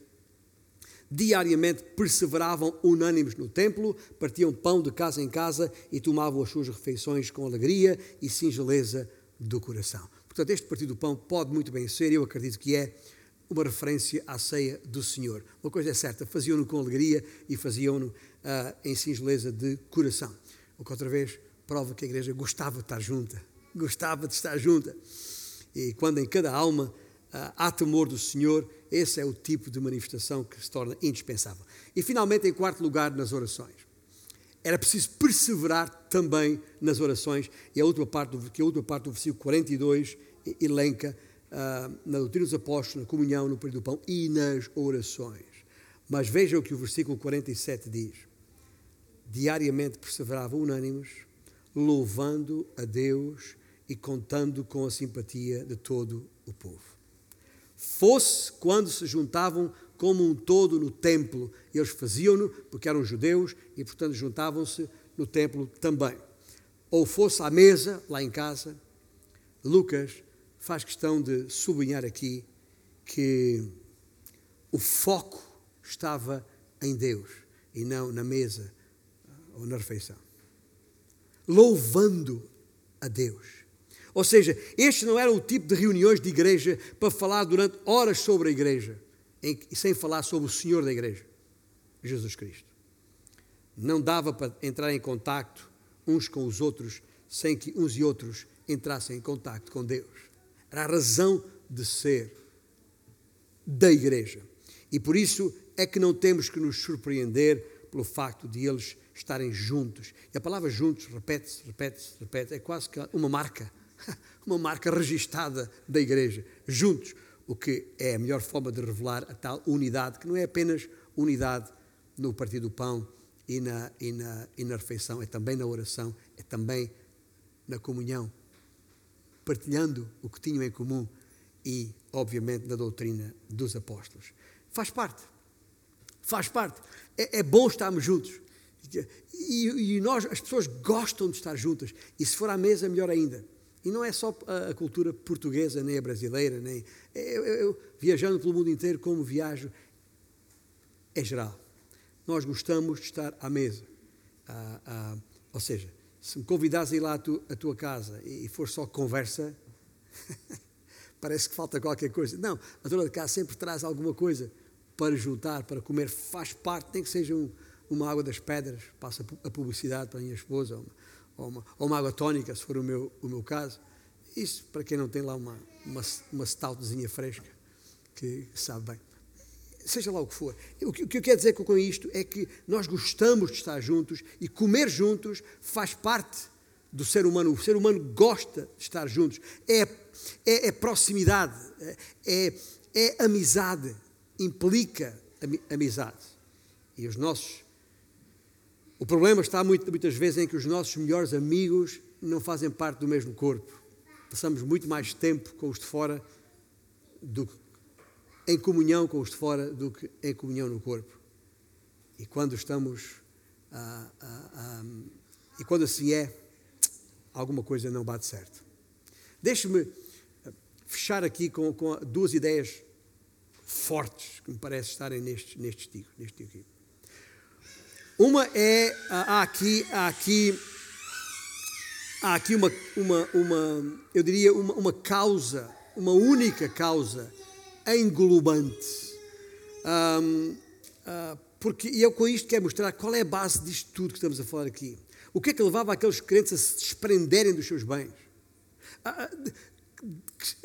diariamente perseveravam unânimes no templo, partiam pão de casa em casa e tomavam as suas refeições com alegria e singeleza do coração. Portanto, este partido do pão pode muito bem ser, eu acredito que é, uma referência à ceia do Senhor. Uma coisa é certa, faziam-no com alegria e faziam-no uh, em singeleza de coração. O que outra vez prova que a igreja gostava de estar junta, gostava de estar junta. E quando em cada alma uh, há temor do Senhor, esse é o tipo de manifestação que se torna indispensável. E finalmente, em quarto lugar, nas orações. Era preciso perseverar também nas orações, e a última parte do, que a última parte do versículo 42 elenca uh, na doutrina dos apóstolos, na comunhão, no período do pão e nas orações. Mas vejam o que o versículo 47 diz. Diariamente perseveravam unânimes, louvando a Deus e contando com a simpatia de todo o povo. Fosse quando se juntavam como um todo no templo, eles faziam-no porque eram judeus e, portanto, juntavam-se no templo também. Ou fosse à mesa, lá em casa, Lucas faz questão de sublinhar aqui que o foco estava em Deus e não na mesa ou na refeição. Louvando a Deus. Ou seja, este não era o tipo de reuniões de igreja para falar durante horas sobre a igreja, e sem falar sobre o Senhor da igreja, Jesus Cristo. Não dava para entrar em contacto uns com os outros sem que uns e outros entrassem em contacto com Deus. Era a razão de ser da igreja. E por isso é que não temos que nos surpreender pelo facto de eles estarem juntos. E a palavra juntos repete-se, repete-se, repete, é quase que uma marca, uma marca registada da igreja. Juntos, o que é a melhor forma de revelar a tal unidade, que não é apenas unidade no partir do pão e na, e na, e na refeição, é também na oração, é também na comunhão partilhando o que tinham em comum e, obviamente, na doutrina dos apóstolos. Faz parte. Faz parte. É, é bom estarmos juntos. E, e, nós, as pessoas gostam de estar juntas. E se for à mesa, melhor ainda. E não é só a, cultura portuguesa, nem a brasileira, nem. Eu, eu, eu, viajando pelo mundo inteiro, como viajo, é geral. Nós gostamos de estar à mesa. Ah, ah, ou seja, se me convidares a ir lá à, tu, à tua casa e for só conversa, parece que falta qualquer coisa. Não, a dona de casa sempre traz alguma coisa para juntar, para comer, faz parte, nem que seja um, uma água das pedras, passa a publicidade para a minha esposa, uma, ou uma, ou uma água tónica, se for o meu, o meu caso. Isso para quem não tem lá uma, uma, uma stoutzinha fresca, que sabe bem seja lá o que for. O que, eu quero dizer com isto é que nós gostamos de estar juntos e comer juntos faz parte do ser humano. O ser humano gosta de estar juntos. É, é, é proximidade, é, é amizade, implica amizade. E os nossos. O problema está muitas vezes em que os nossos melhores amigos não fazem parte do mesmo corpo. Passamos muito mais tempo com os de fora do que em comunhão com os de fora do que em comunhão no corpo. E quando estamos. Ah, ah, ah, e quando assim é, alguma coisa não bate certo. Deixe-me fechar aqui com, com duas ideias fortes que me parece estarem neste, neste neste aqui. Uma é, há aqui, há aqui, há aqui uma, uma, uma eu diria, uma, uma causa, uma única causa englobante. Um, uh, ah, porque, e eu com isto quero mostrar qual é a base disto tudo que estamos a falar aqui. O que é que levava aqueles crentes a se desprenderem dos seus bens? A, a,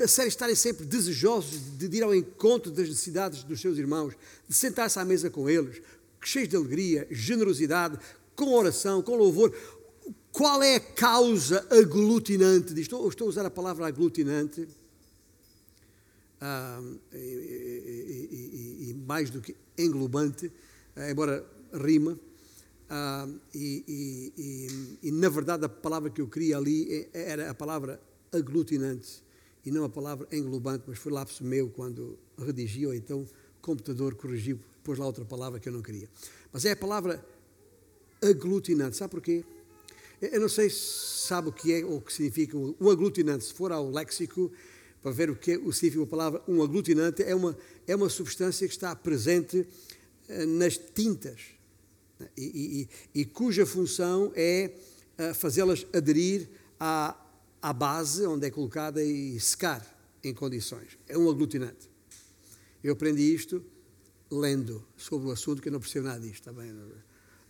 a sério, estarem sempre desejosos de, de ir ao encontro das necessidades dos seus irmãos, de sentar-se à mesa com eles, cheios de alegria, generosidade, com oração, com louvor. Qual é a causa aglutinante disto? Estou a usar a palavra aglutinante ah, e, e, e, e, mais do que englobante, ah, embora rima. Ah, e, na verdade a palavra que eu queria ali é, era a palavra aglutinante e não a palavra englobante, mas foi lapso meu quando redigi, ou então computador corrigiu, pôs lá outra palavra que eu não queria. Mas é a palavra aglutinante. Sabe porquê? Eu não sei se sabe o que é ou o que significa o aglutinante. Se for ao léxico, para ver o que é o significa a palavra, um aglutinante é uma, é uma substância que está presente eh, nas tintas né, e, e, e cuja função é eh, fazê-las aderir à, à base onde é colocada e secar em condições. É um aglutinante. Eu aprendi isto lendo sobre o assunto, que eu não percebo nada disto, bem?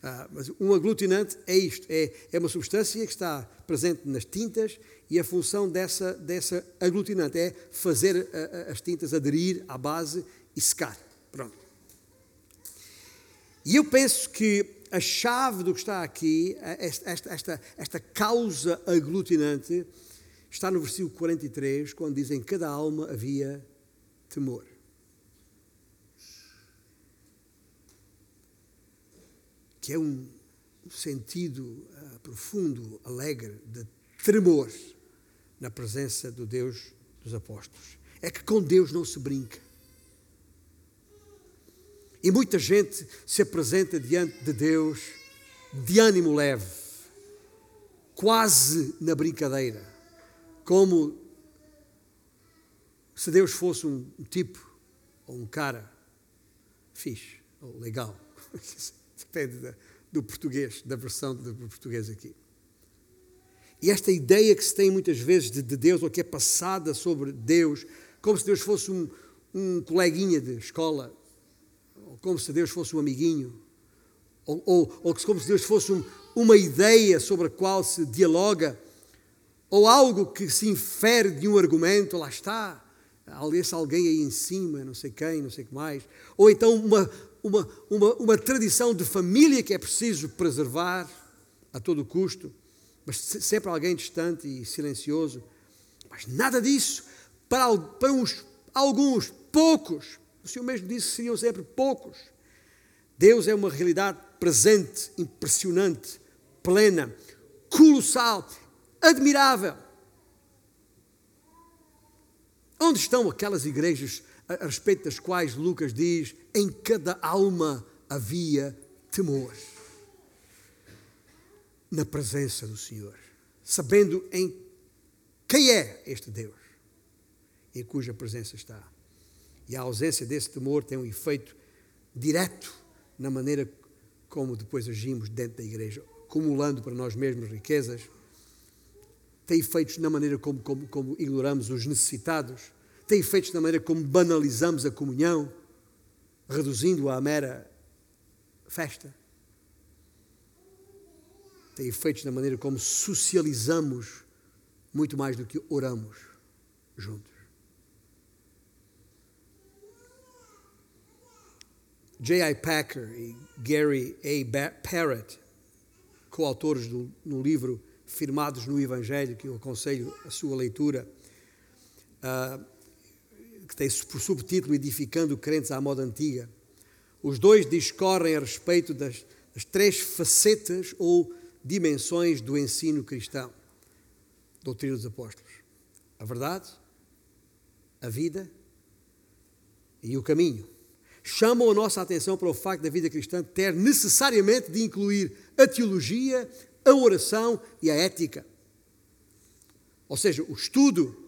Ah, mas um aglutinante é isto, é, é uma substância que está presente nas tintas e a função dessa, dessa aglutinante é fazer a, a, as tintas aderir à base e secar. Pronto. E eu penso que a chave do que está aqui, esta, esta, esta, esta causa aglutinante, está no versículo 43, quando diz: Em cada alma havia temor. Que é um sentido uh, profundo, alegre, de tremor na presença do Deus dos apóstolos. É que com Deus não se brinca. E muita gente se apresenta diante de Deus de ânimo leve, quase na brincadeira, como se Deus fosse um tipo ou um cara fixe ou legal. Depende do português, da versão do português aqui. E esta ideia que se tem muitas vezes de, de Deus, ou que é passada sobre Deus, como se Deus fosse um, um coleguinha de escola, ou como se Deus fosse um amiguinho, ou, ou, ou como se Deus fosse um, uma ideia sobre a qual se dialoga, ou algo que se infere de um argumento, lá está, esse alguém aí em cima, não sei quem, não sei o que mais, ou então uma, uma, uma, uma tradição de família que é preciso preservar a todo custo, mas sempre alguém distante e silencioso. Mas nada disso. Para, para uns, alguns, poucos, o Senhor mesmo disse que seriam sempre poucos. Deus é uma realidade presente, impressionante, plena, colossal, admirável. Onde estão aquelas igrejas a respeito das quais Lucas diz: em cada alma havia temor. Na presença do Senhor, sabendo em quem é este Deus, em cuja presença está. E a ausência desse temor tem um efeito direto na maneira como depois agimos dentro da igreja, acumulando para nós mesmos riquezas, tem efeitos na maneira como, como, como ignoramos os necessitados, tem efeitos na maneira como banalizamos a comunhão, reduzindo-a à mera festa. Tem efeitos na maneira como socializamos muito mais do que oramos juntos. J.I. Packer e Gary A. Parrott, coautores do, no livro Firmados no Evangelho, que eu aconselho a sua leitura, uh, que tem por subtítulo Edificando Crentes à Moda Antiga. Os dois discorrem a respeito das, das três facetas ou dimensões do ensino cristão, doutrina dos apóstolos: a verdade, a vida e o caminho. Chamam a nossa atenção para o facto da vida cristã ter necessariamente de incluir a teologia, a oração e a ética. Ou seja, o estudo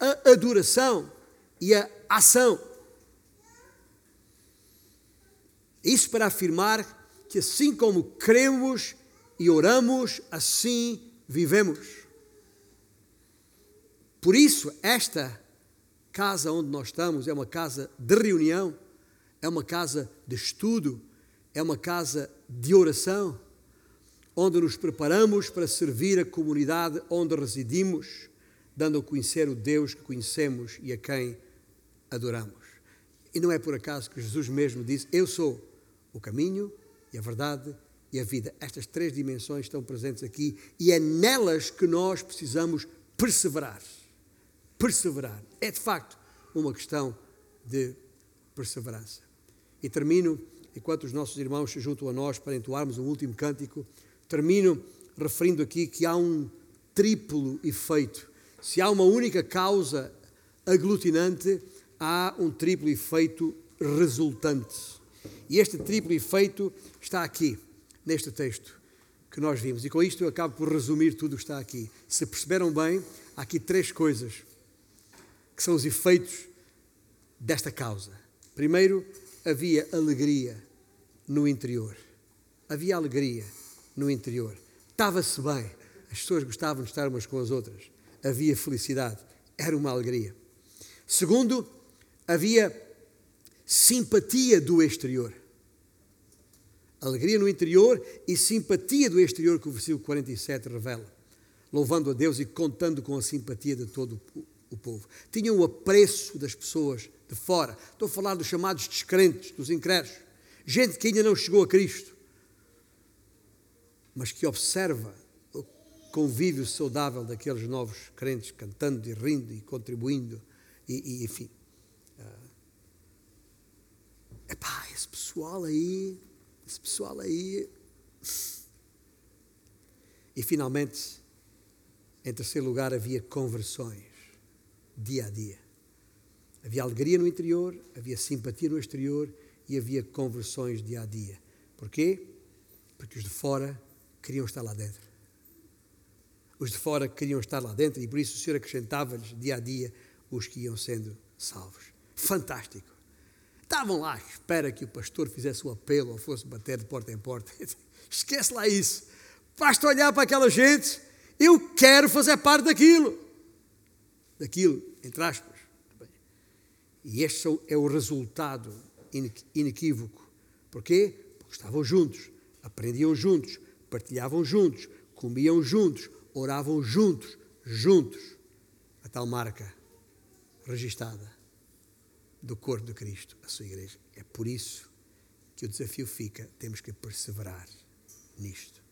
a adoração e a ação. Isso para afirmar que assim como cremos e oramos, assim vivemos. Por isso, esta casa onde nós estamos é uma casa de reunião, é uma casa de estudo, é uma casa de oração, onde nos preparamos para servir a comunidade onde residimos, dando a conhecer o Deus que conhecemos e a quem adoramos. E não é por acaso que Jesus mesmo disse: Eu sou o caminho e a verdade e a vida. Estas três dimensões estão presentes aqui e é nelas que nós precisamos perseverar. Perseverar. É de facto uma questão de perseverança. E termino, enquanto os nossos irmãos se juntam a nós para entoarmos um último cântico, termino referindo aqui que há um triplo efeito. Se há uma única causa aglutinante, há um triplo efeito resultante. E este triplo efeito está aqui, neste texto que nós vimos. E com isto eu acabo por resumir tudo o que está aqui. Se perceberam bem, há aqui três coisas que são os efeitos desta causa. Primeiro, havia alegria no interior. Havia alegria no interior. Estava-se bem. As pessoas gostavam de estar umas com as outras. Havia felicidade. Era uma alegria. Segundo, havia simpatia do exterior. Alegria no interior e simpatia do exterior que o versículo 47 revela. Louvando a Deus e contando com a simpatia de todo o povo. Tinham o apreço das pessoas de fora. Estou a falar dos chamados descrentes, dos incrédulos. Gente que ainda não chegou a Cristo, mas que observa o convívio saudável daqueles novos crentes, cantando e rindo e contribuindo, e, e enfim. Epá, esse pessoal aí, esse pessoal aí. E finalmente, em terceiro lugar, havia conversões, dia a dia. Havia alegria no interior, havia simpatia no exterior e havia conversões dia a dia. Porquê? Porque os de fora queriam estar lá dentro. Os de fora queriam estar lá dentro e por isso o Senhor acrescentava-lhes dia a dia os que iam sendo salvos. Fantástico. Estavam lá à espera que o pastor fizesse o apelo ou fosse bater de porta em porta. Esquece lá isso. Basta olhar para aquela gente. Eu quero fazer parte daquilo. Daquilo, entre aspas. E este é o resultado inequívoco. Porquê? Porque estavam juntos, aprendiam juntos, partilhavam juntos, comiam juntos, oravam juntos, juntos. A tal marca registada do corpo de Cristo, a sua igreja. É por isso que o desafio fica: temos que perseverar nisto.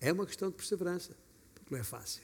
É uma questão de perseverança, porque não é fácil.